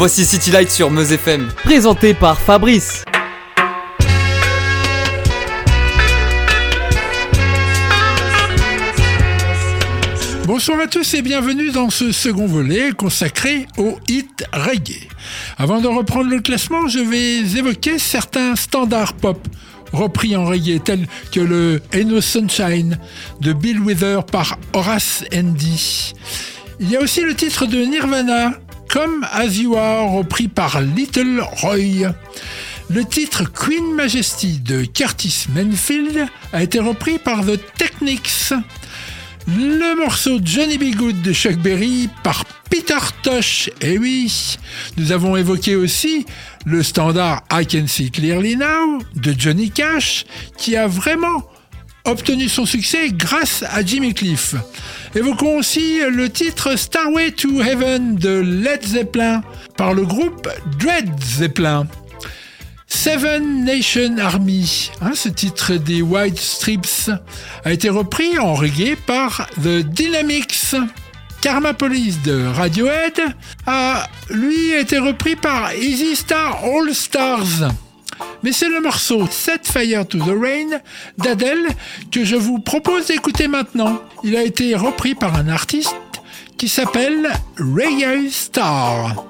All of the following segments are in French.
Voici City Light sur Meuse FM. Présenté par Fabrice. Bonsoir à tous et bienvenue dans ce second volet consacré au hit reggae. Avant de reprendre le classement, je vais évoquer certains standards pop repris en reggae tels que le Ain't No Sunshine de Bill Wither par Horace Andy. Il y a aussi le titre de Nirvana, Come As You Are, repris par Little Roy. Le titre Queen Majesty de Curtis Manfield a été repris par The Technics. Le morceau Johnny B. Good de Chuck Berry par Peter Tosh. Et eh oui, nous avons évoqué aussi le standard I Can See Clearly Now de Johnny Cash qui a vraiment obtenu son succès grâce à Jimmy Cliff. Évoquons aussi le titre Starway to Heaven de Led Zeppelin par le groupe Dread Zeppelin. Seven Nation Army, hein, ce titre des White Strips, a été repris en reggae par The Dynamics. Karma Police de Radiohead a, lui, été repris par Easy Star All Stars. Mais c'est le morceau Set Fire to the Rain d'Adele que je vous propose d'écouter maintenant. Il a été repris par un artiste qui s'appelle Ray Star.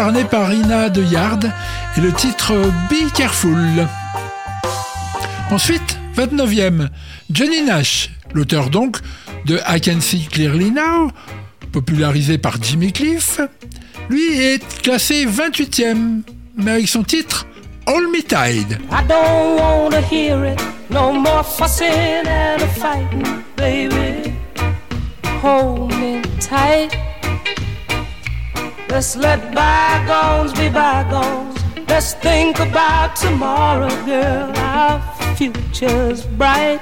Incarné par Ina de Yard et le titre Be Careful. Ensuite, 29e, Johnny Nash, l'auteur donc de I Can See Clearly Now, popularisé par Jimmy Cliff, lui est classé 28e, mais avec son titre All Me Tide. I don't hear it, no more. Hold me tight. Let's let bygones be bygones. Let's think about tomorrow, girl. Our future's bright.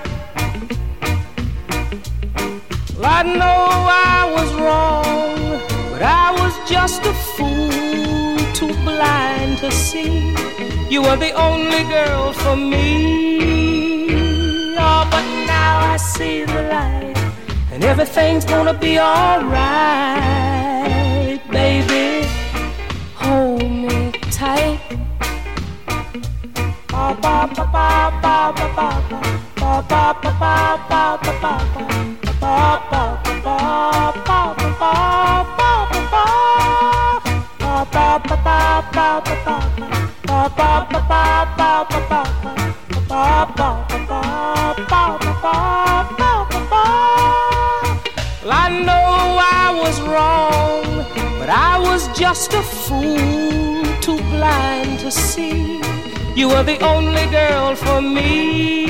Well, I know I was wrong, but I was just a fool, too blind to see. You were the only girl for me. Oh, but now I see the light, and everything's gonna be alright, just a fool, too blind to see. You were the only girl for me.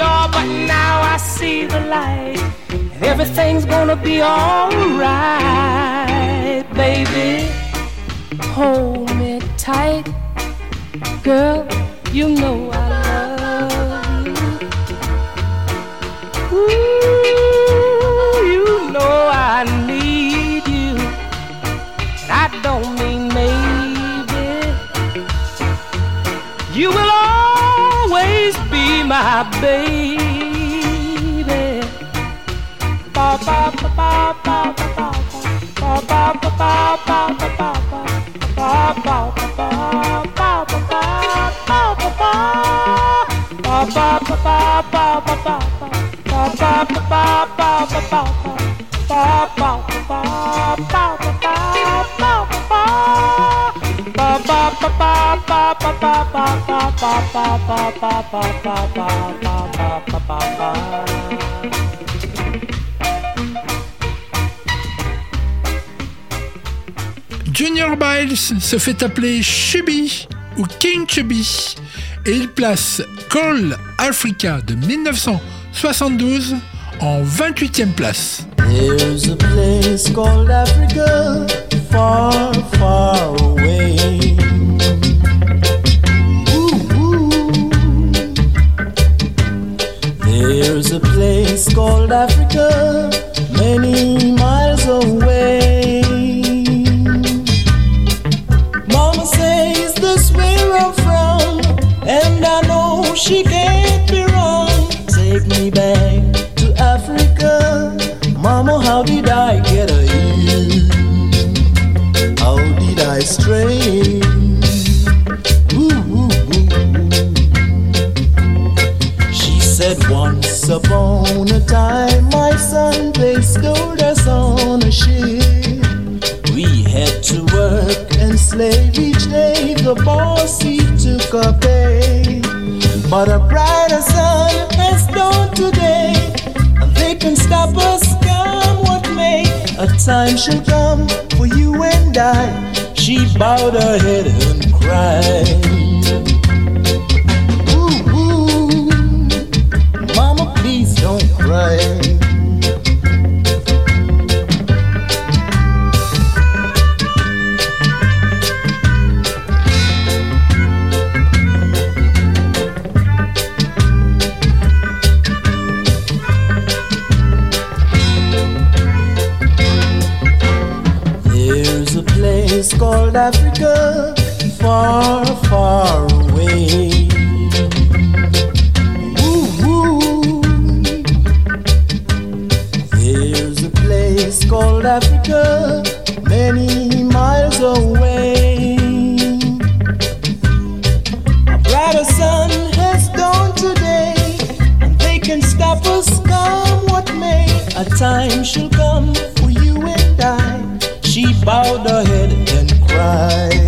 Oh, but now I see the light, and everything's gonna be alright, baby. Hold me tight, girl. You know be my baby. Ba ba ba ba ba ba ba ba ba ba ba ba ba ba Junior Biles se fait appeler Chubby ou King Chubby et il place Call Africa de 1972 en 28e place. A place called Africa, many miles away. Mama says this where I'm from, and I know she can't upon a time, my son placed us on a ship. We had to work and slave each day. The boss he took a pay. But a brighter sun has dawned today. And they can stop us, come what may. A time shall come for you and I. She bowed her head and cried. There's a place called Africa, far, far away. Africa, many miles away. A brighter sun has dawned today, and they can stop us, come what may. A time shall come for you and I. She bowed her head and cried.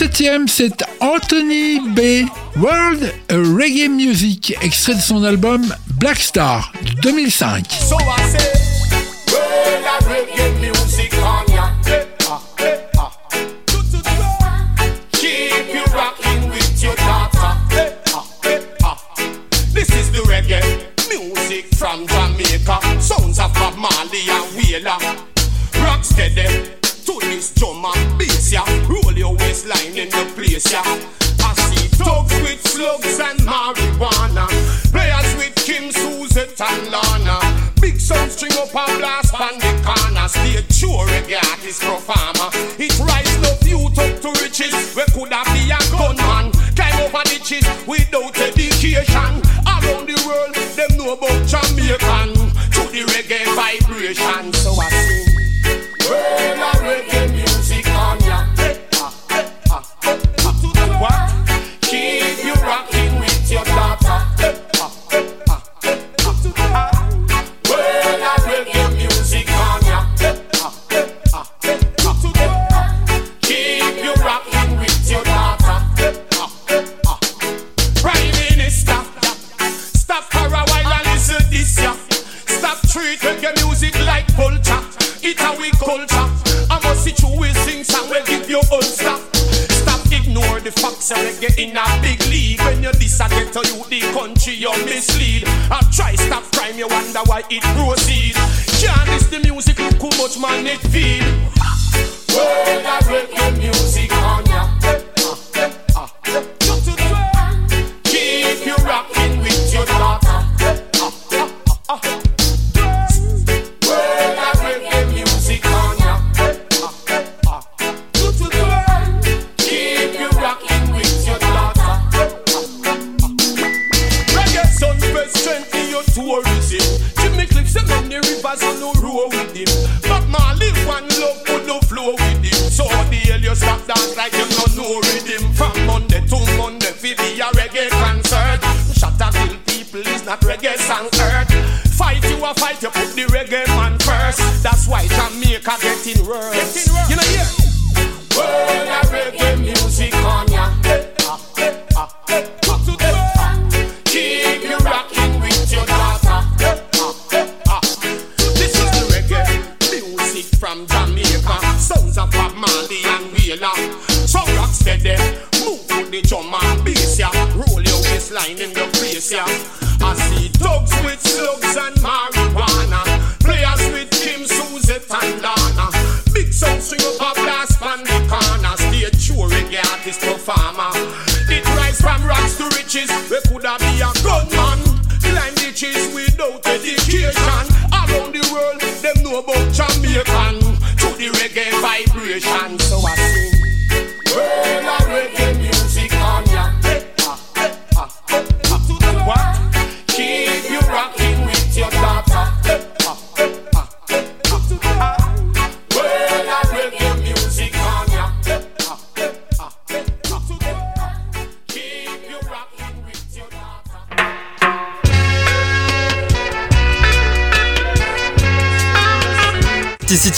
septième, c'est Anthony B. World Reggae Music, extrait de son album Black Star 2005.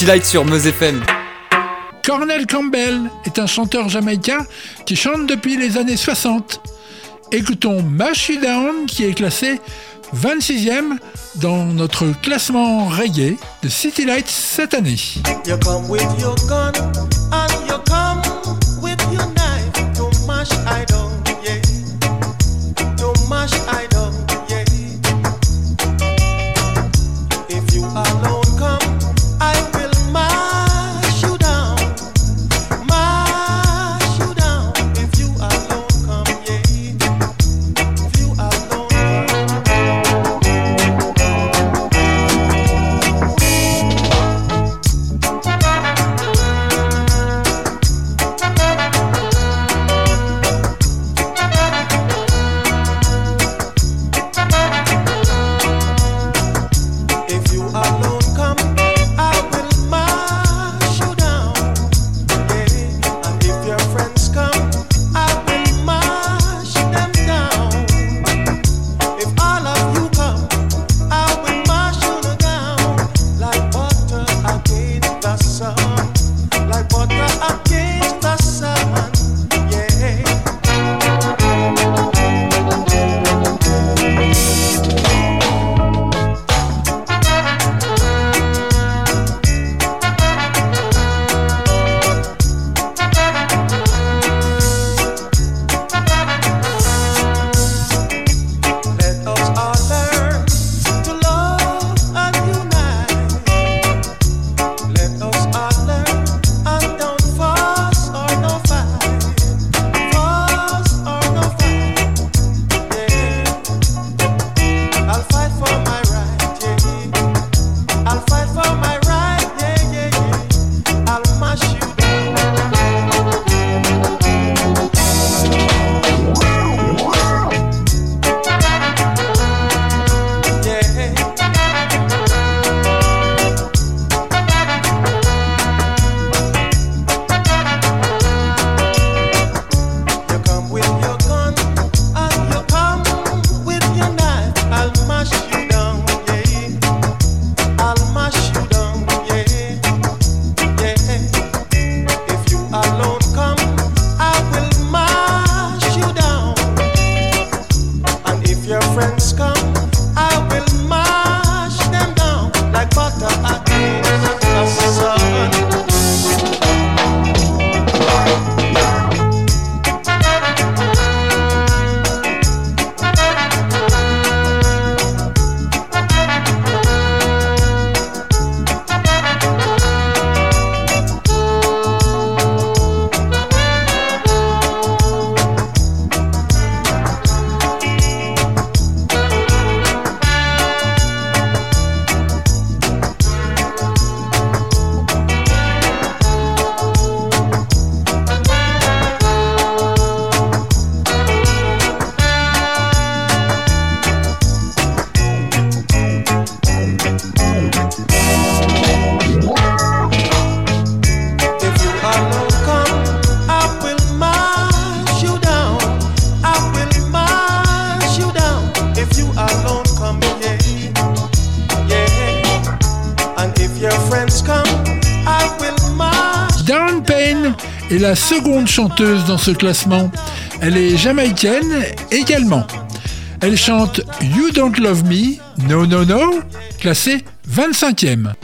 City sur FM. Campbell est un chanteur jamaïcain qui chante depuis les années 60. Écoutons Mashi Down qui est classé 26e dans notre classement reggae de City Lights cette année. la seconde chanteuse dans ce classement. Elle est jamaïcaine également. Elle chante You Don't Love Me, No No No, classée 25e.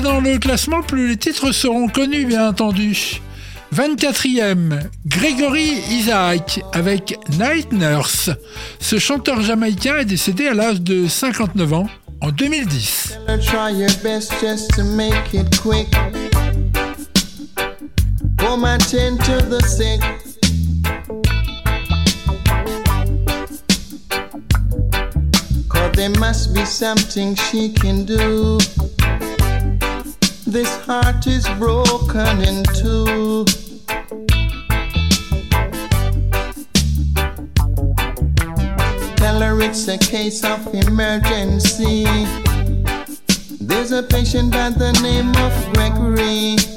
Dans le classement, plus les titres seront connus, bien entendu. 24e, Gregory Isaac avec Night Nurse. Ce chanteur jamaïcain est décédé à l'âge de 59 ans en 2010. Tell her try your best just to make it quick. Home attend to the sick. Cause there must be something she can do. This heart is broken in two. Tell her it's a case of emergency. There's a patient by the name of Gregory.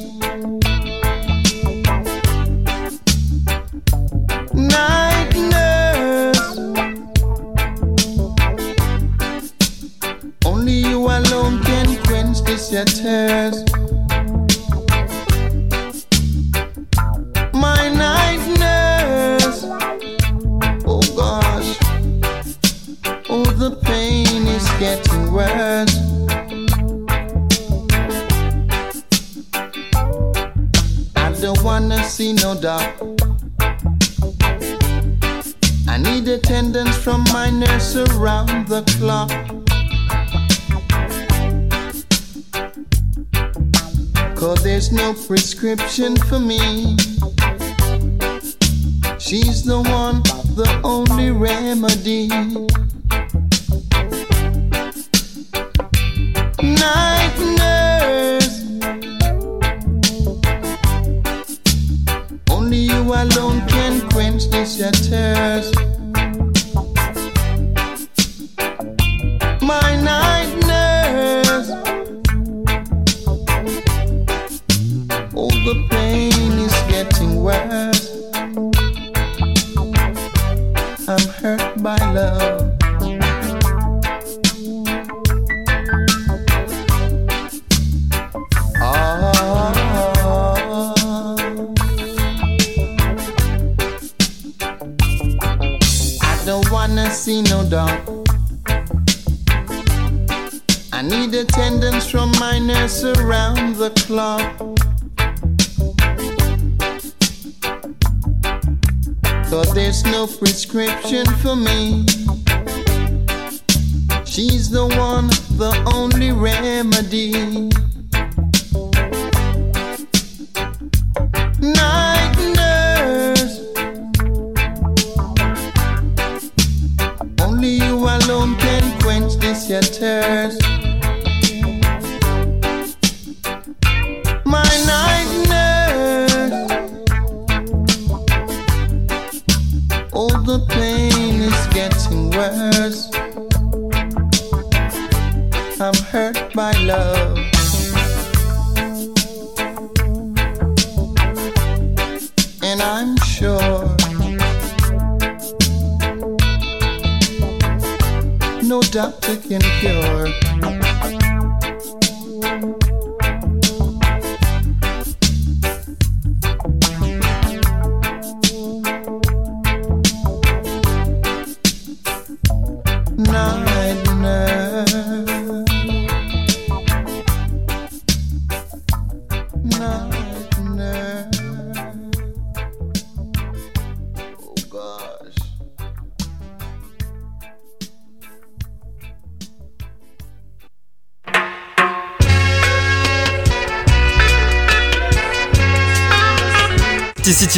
Prescription for me. See no dog. I need attendance from my nurse around the clock. Cause there's no prescription for me. She's the one, the only remedy.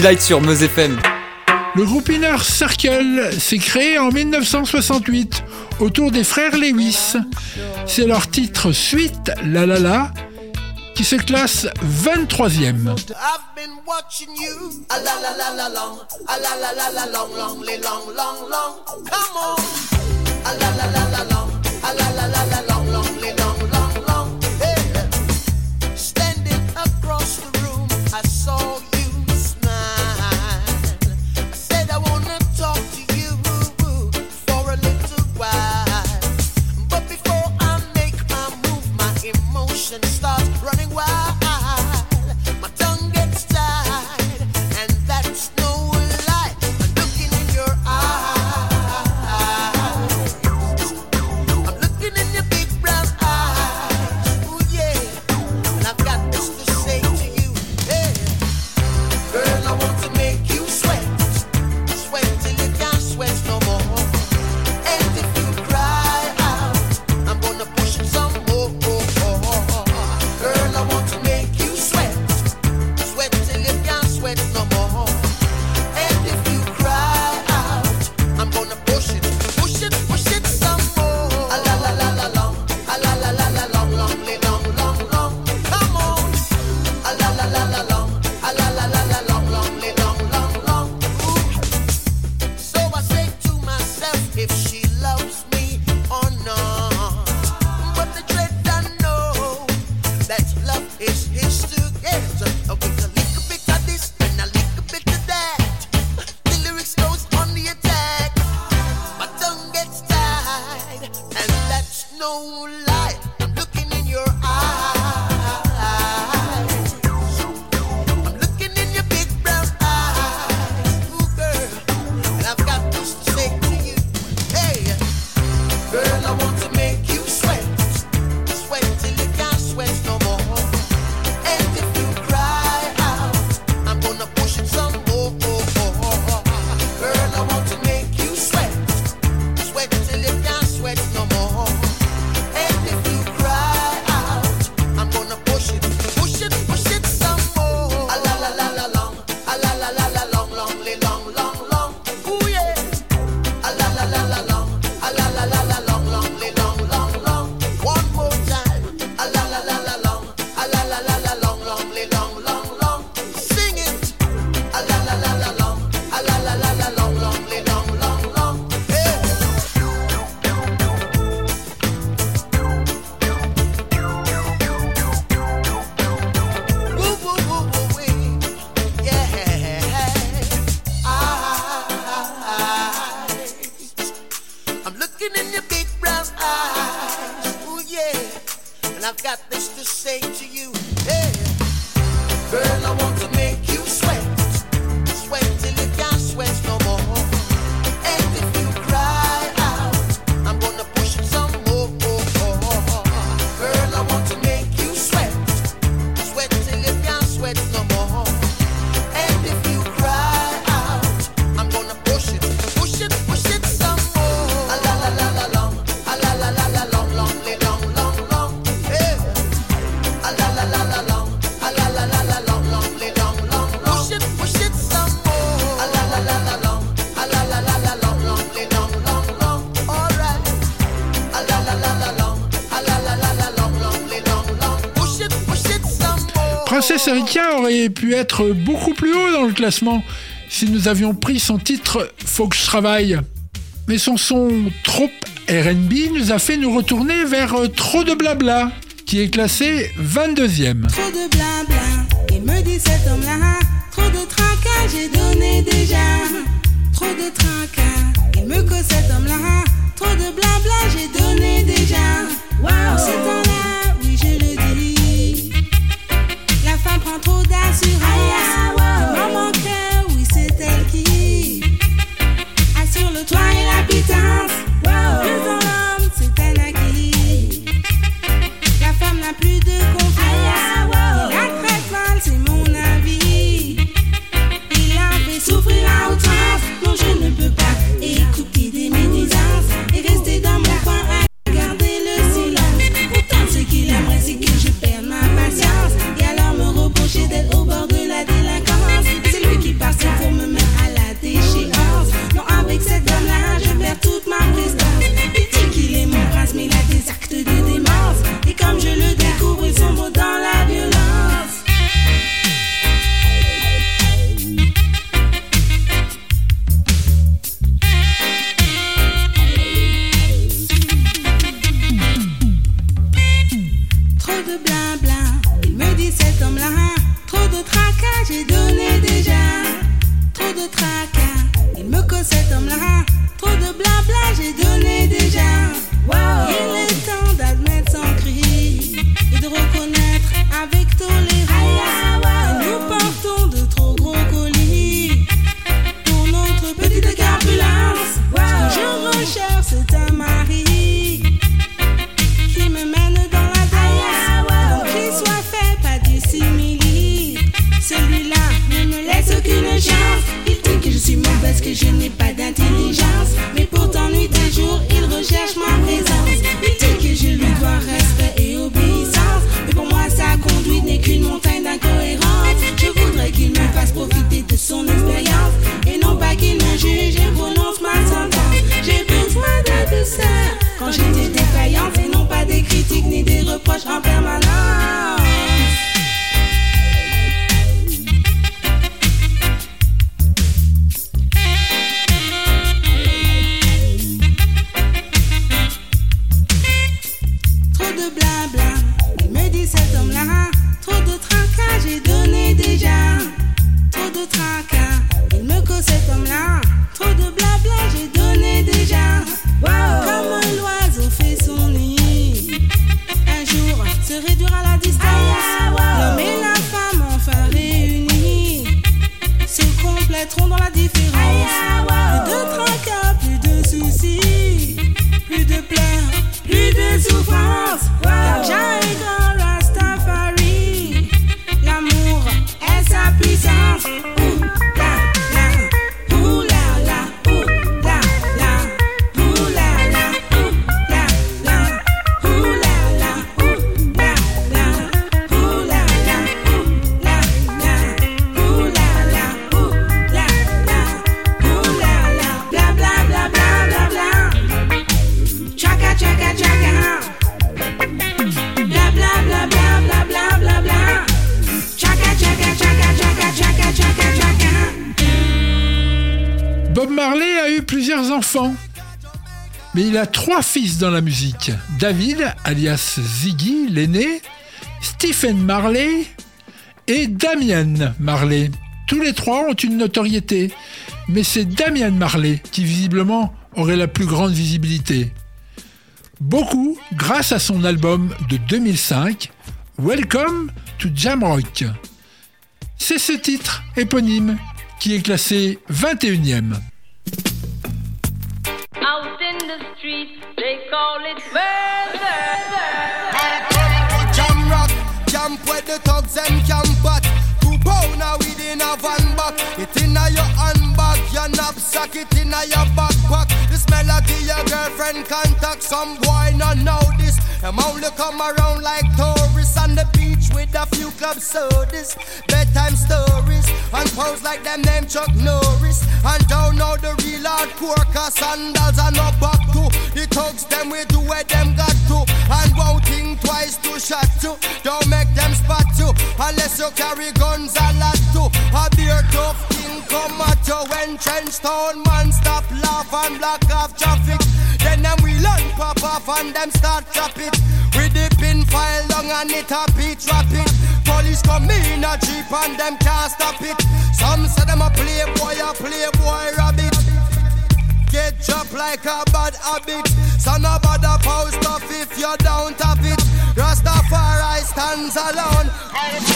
Light sur Meuse FM. Le groupe Inner Circle s'est créé en 1968 autour des frères Lewis. C'est leur titre Suite La La La qui se classe 23e. I've been Princesse Erika aurait pu être beaucoup plus haut dans le classement si nous avions pris son titre Faut que je travaille. Mais son son trop RB nous a fait nous retourner vers euh, Trop de blabla, qui est classé 22e. Trop de blabla, et me dit cet homme-là, trop de tracas, j'ai donné déjà. Trop de tracas, et me que cet homme-là, trop de blabla, j'ai donné déjà. Wow. Maman crée, oui, c'est elle qui assure le toit et l'habitant. Bob Marley a eu plusieurs enfants, mais il a trois fils dans la musique. David, alias Ziggy, l'aîné, Stephen Marley et Damien Marley. Tous les trois ont une notoriété, mais c'est Damien Marley qui visiblement aurait la plus grande visibilité. Beaucoup grâce à son album de 2005, Welcome to Jamrock. C'est ce titre éponyme qui est classé 21e. Out in the street, they call it murder. Jam rock, camp where the thugs and camp It inna your handbag, your knapsack, it inna your backpack. The smell of your girlfriend contact. Some boy not know this. Them only come around like tourists on the beach with a few club sodas, bedtime stories, and pose like them name Chuck Norris. And don't know the real hardcore, cause sandals are no back to. The thugs them we do where them got to. And won't think twice to shot to. Don't make them spot you, unless you carry guns a lot too. A beer tough come at you when trench town man stop laugh and block off traffic. Then them we learn pop off and them start chop it. We the pin file long and it a beat drop it. Police come in a jeep and them can't stop it. Some say them a playboy, a playboy rabbit. Get dropped like a bad habit. So no bother post off if you're down have it. Rastafari stands alone.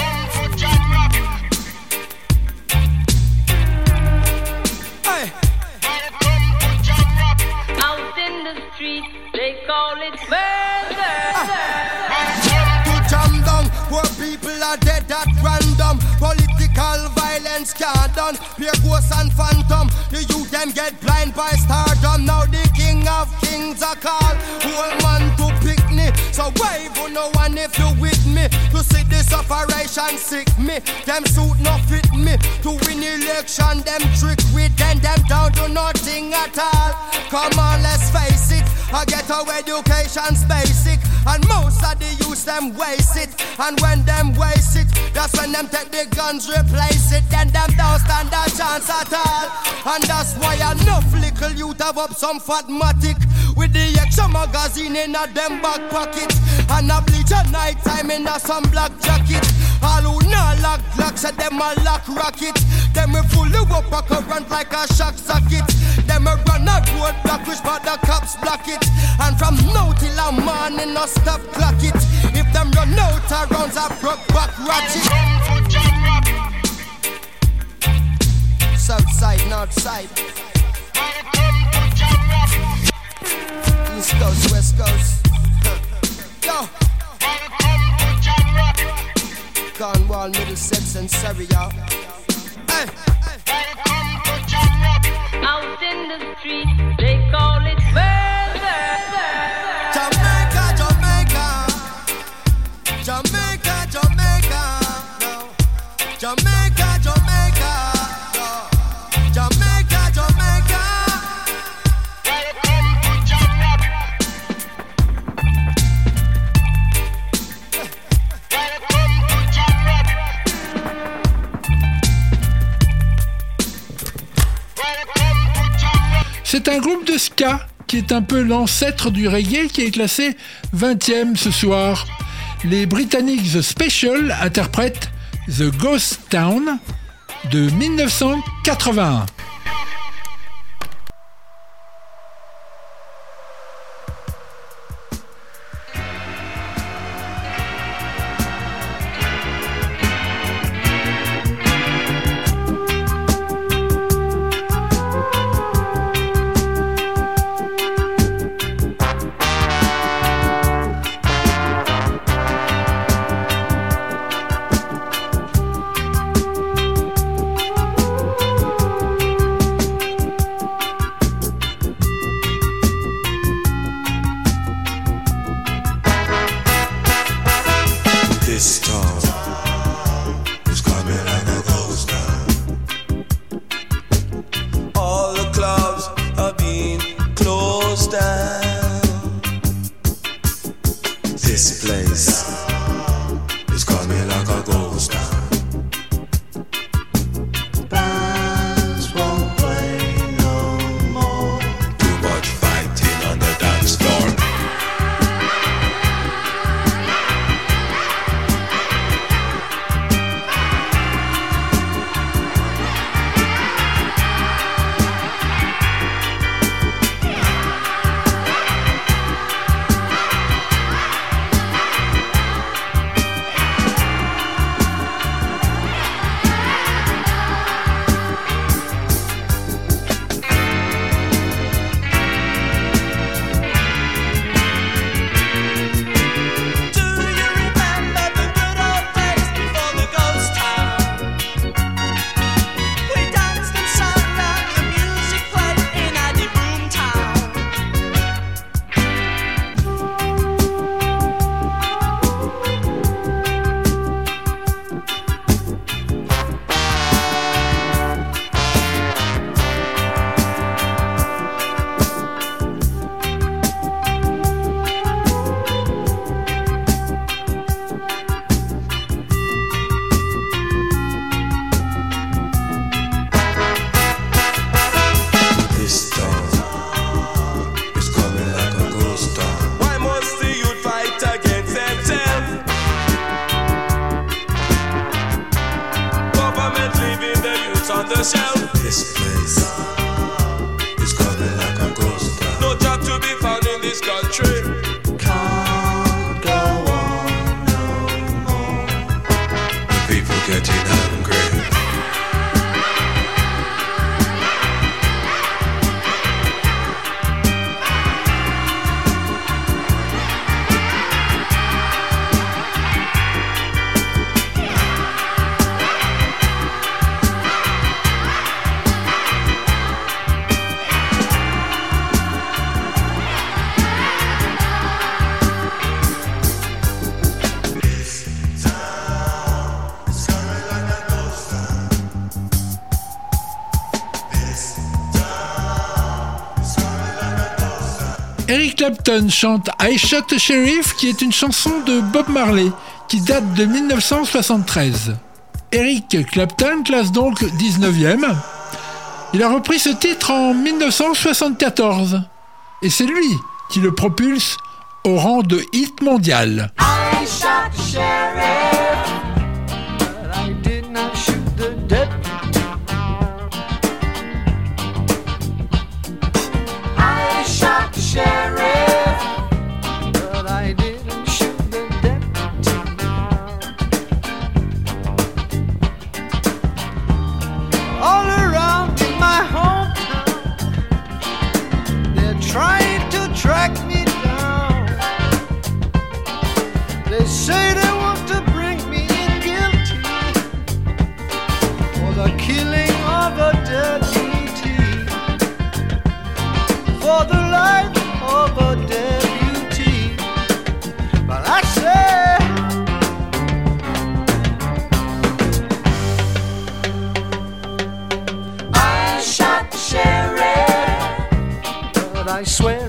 Violence can't done. Pure ghosts and phantom. The youth them get blind by stardom. Now the king of kings are called. Whole man to pick me. So wave on no one if you with me. To see this operation sick me. Them suit no fit me. To win election, them trick with them. Them down to nothing at all. Come on, let's face it. I get our education's basic. And most of the youth them waste it. And when them waste it, that's when them take the guns, replace it. Then them don't stand a chance at all. And that's why enough little youth have up some fatmatic. With the extra magazine in a them back pocket. And a bleach at night time in a some black jacket. All who not lock lock, say them a lock rocket. Them we fully up a current like a shock socket. Them a run a road block, which but the cops block it. And from now till a morning, no stop clock it. If them run out of rounds, I broke back ratchet. South side, north side. East coast, west coast. Yo. Cornwall, Middlesex, and Surrey, y'all. Hey. Out in the street, they call it C'est un groupe de ska qui est un peu l'ancêtre du reggae qui est classé 20e ce soir. Les Britanniques The Special interprètent The Ghost Town de 1981. Clapton chante I Shot a Sheriff, qui est une chanson de Bob Marley, qui date de 1973. Eric Clapton classe donc 19e. Il a repris ce titre en 1974. Et c'est lui qui le propulse au rang de hit mondial. I shot sheriff. for the life of a deputy. But I say, I shot but I swear.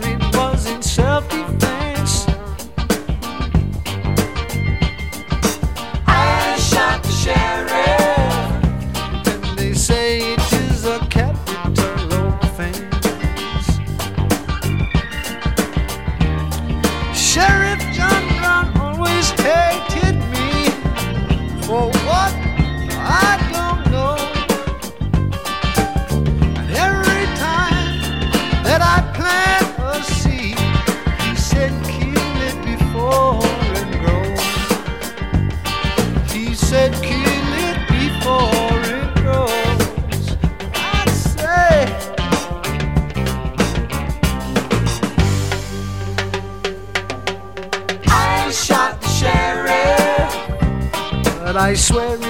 I swear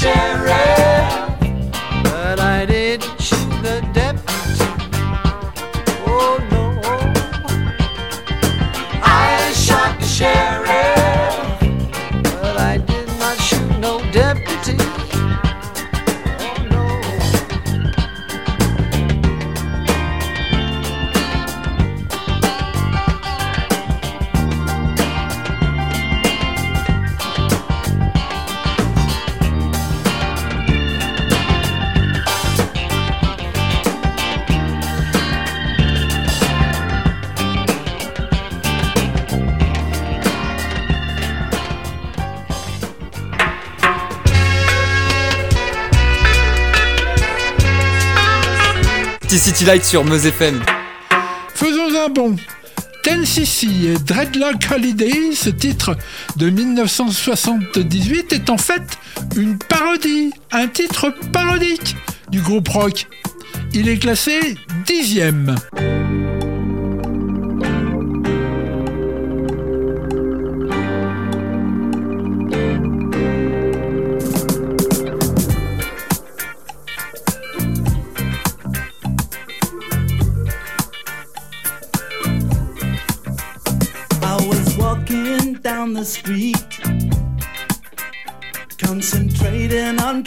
share City Light sur Meuse FM. Faisons un bond. Tennessee et Dreadlock Holiday, ce titre de 1978 est en fait une parodie, un titre parodique du groupe rock. Il est classé dixième.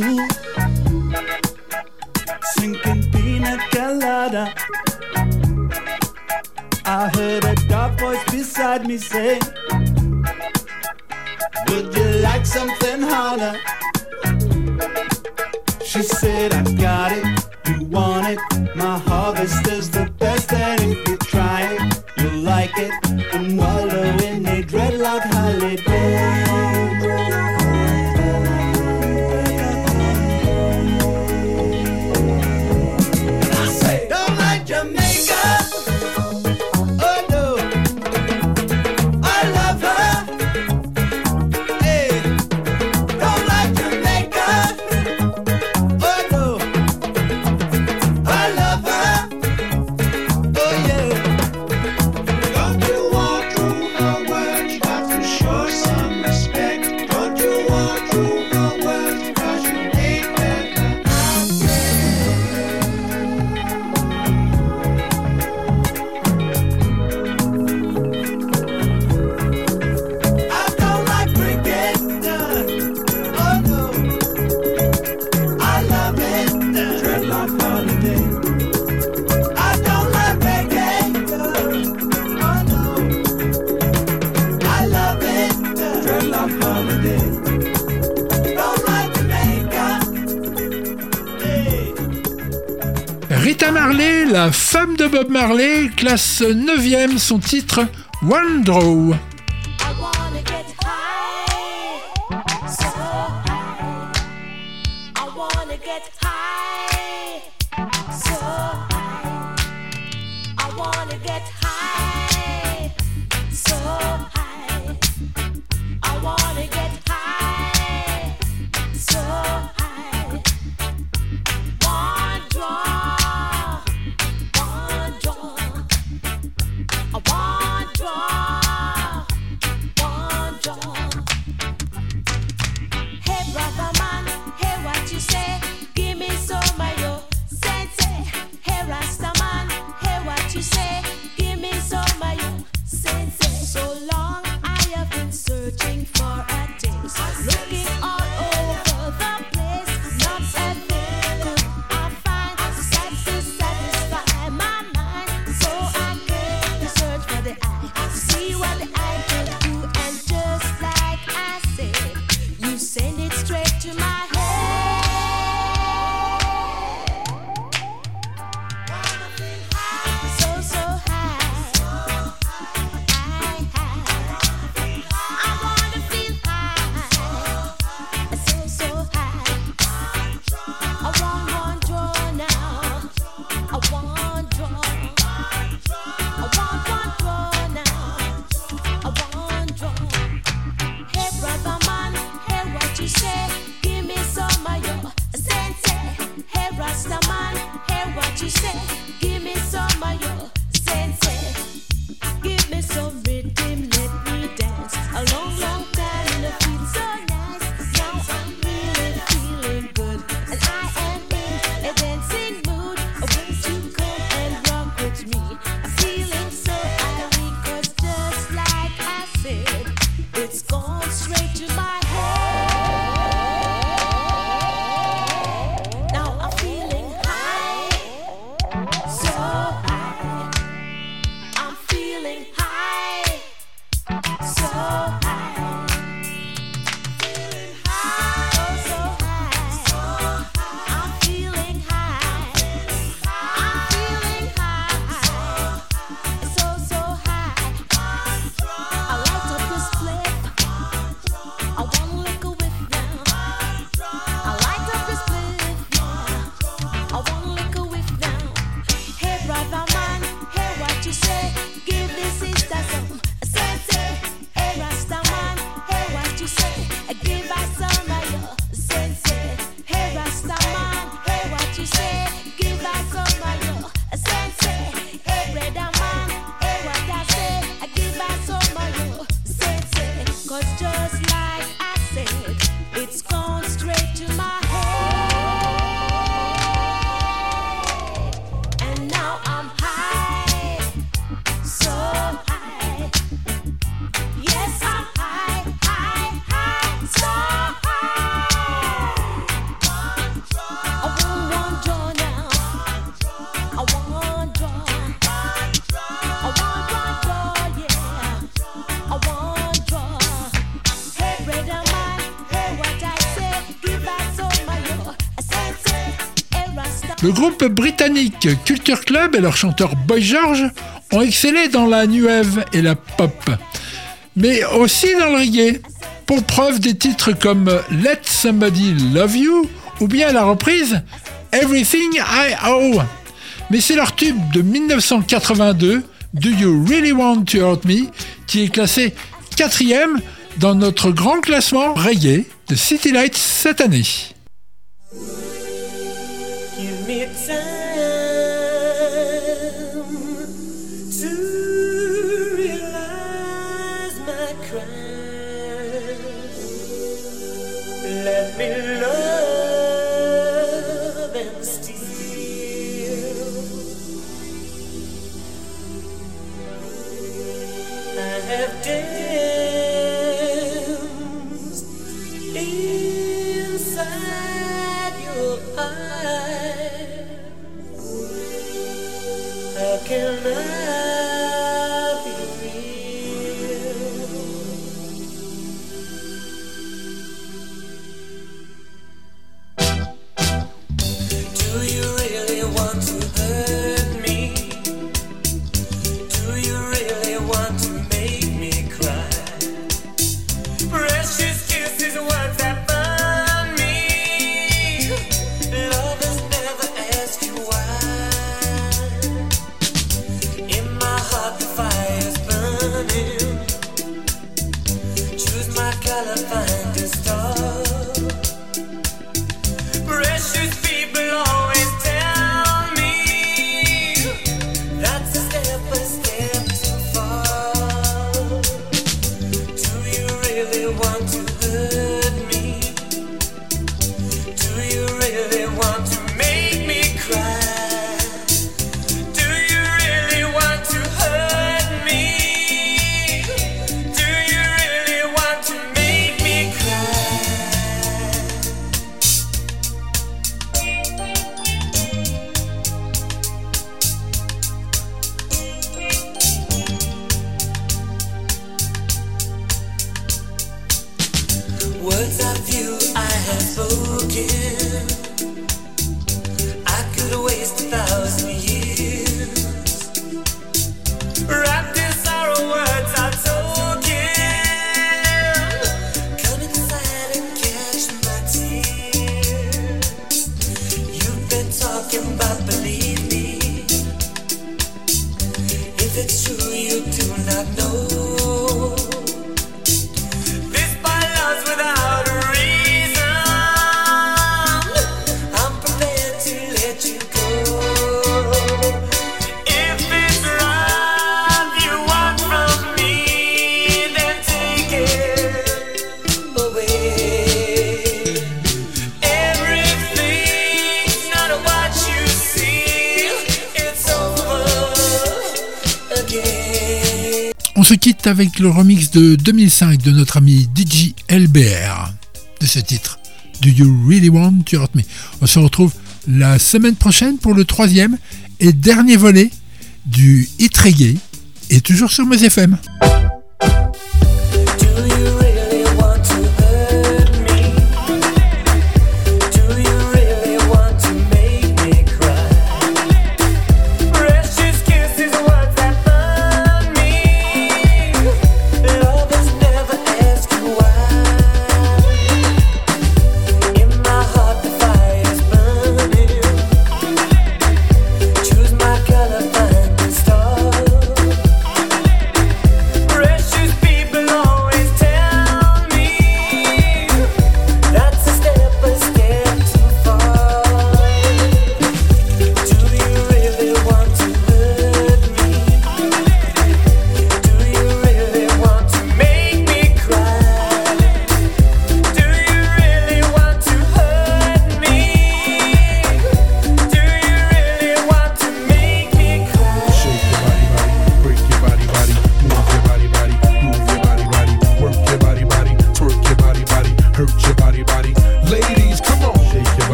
me. classe 9ème son titre One Draw. britannique Culture Club et leur chanteur Boy George ont excellé dans la new et la pop, mais aussi dans le reggae, pour preuve des titres comme Let Somebody Love You ou bien la reprise Everything I Owe. Mais c'est leur tube de 1982, Do You Really Want to Hurt Me, qui est classé quatrième dans notre grand classement reggae de City Lights cette année. sun. avec le remix de 2005 de notre ami DJ LBR de ce titre. Do You Really Want to Hurt Me? On se retrouve la semaine prochaine pour le troisième et dernier volet du Hit Reggae et toujours sur mes FM.